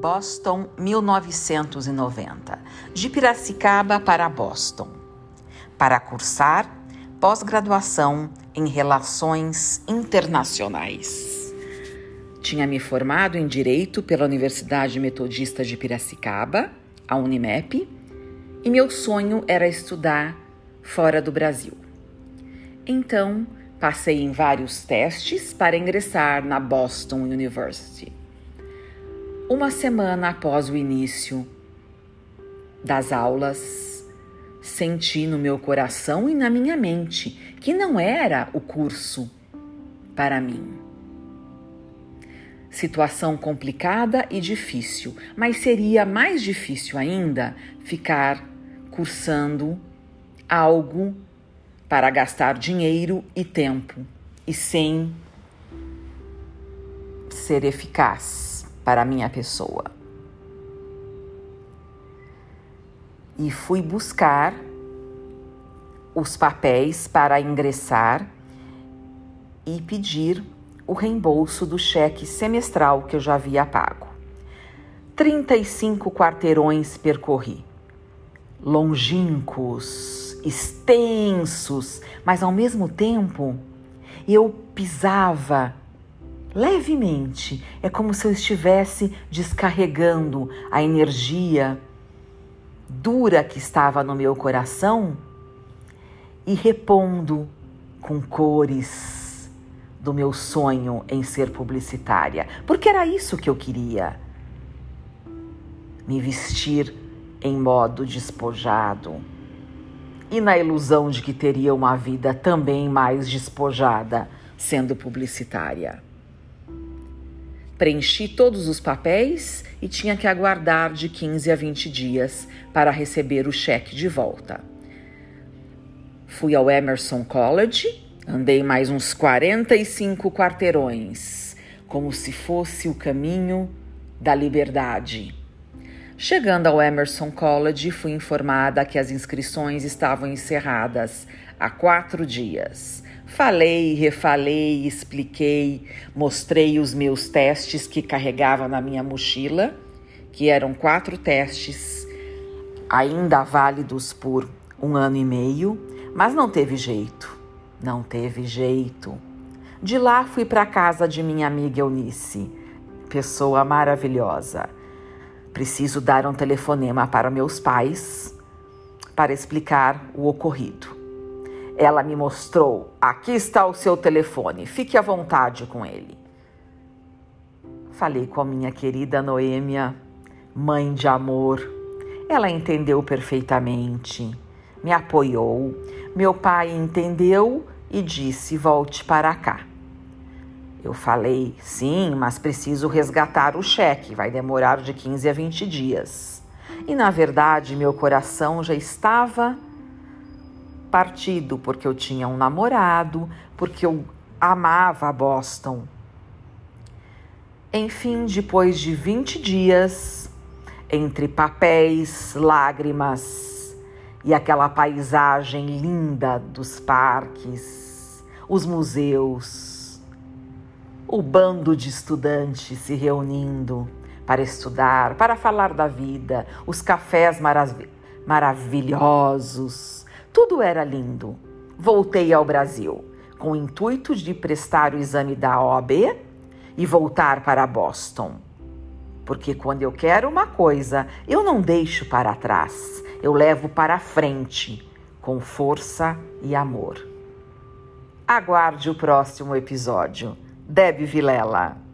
Boston, 1990. De Piracicaba para Boston. Para cursar pós-graduação em Relações Internacionais. Tinha me formado em Direito pela Universidade Metodista de Piracicaba, a Unimep, e meu sonho era estudar fora do Brasil. Então, passei em vários testes para ingressar na Boston University. Uma semana após o início das aulas, senti no meu coração e na minha mente que não era o curso para mim. Situação complicada e difícil, mas seria mais difícil ainda ficar cursando algo para gastar dinheiro e tempo e sem ser eficaz para a minha pessoa. E fui buscar os papéis para ingressar e pedir o reembolso do cheque semestral que eu já havia pago. 35 quarteirões percorri, longínquos, extensos, mas ao mesmo tempo eu pisava levemente. É como se eu estivesse descarregando a energia dura que estava no meu coração e repondo com cores do meu sonho em ser publicitária, porque era isso que eu queria. Me vestir em modo despojado e na ilusão de que teria uma vida também mais despojada sendo publicitária. Preenchi todos os papéis e tinha que aguardar de 15 a 20 dias para receber o cheque de volta. Fui ao Emerson College, andei mais uns 45 quarteirões, como se fosse o caminho da liberdade. Chegando ao Emerson College, fui informada que as inscrições estavam encerradas há quatro dias. Falei, refalei, expliquei, mostrei os meus testes que carregava na minha mochila, que eram quatro testes, ainda válidos por um ano e meio, mas não teve jeito, não teve jeito. De lá fui para casa de minha amiga Eunice, pessoa maravilhosa. Preciso dar um telefonema para meus pais para explicar o ocorrido. Ela me mostrou: aqui está o seu telefone, fique à vontade com ele. Falei com a minha querida Noêmia, mãe de amor. Ela entendeu perfeitamente, me apoiou. Meu pai entendeu e disse: volte para cá. Eu falei: sim, mas preciso resgatar o cheque, vai demorar de 15 a 20 dias. E na verdade, meu coração já estava partido porque eu tinha um namorado, porque eu amava Boston. Enfim, depois de 20 dias, entre papéis, lágrimas e aquela paisagem linda dos parques, os museus, o bando de estudantes se reunindo para estudar, para falar da vida, os cafés marav maravilhosos tudo era lindo. Voltei ao Brasil com o intuito de prestar o exame da OAB e voltar para Boston. Porque quando eu quero uma coisa, eu não deixo para trás, eu levo para frente com força e amor. Aguarde o próximo episódio. Deb Vilela.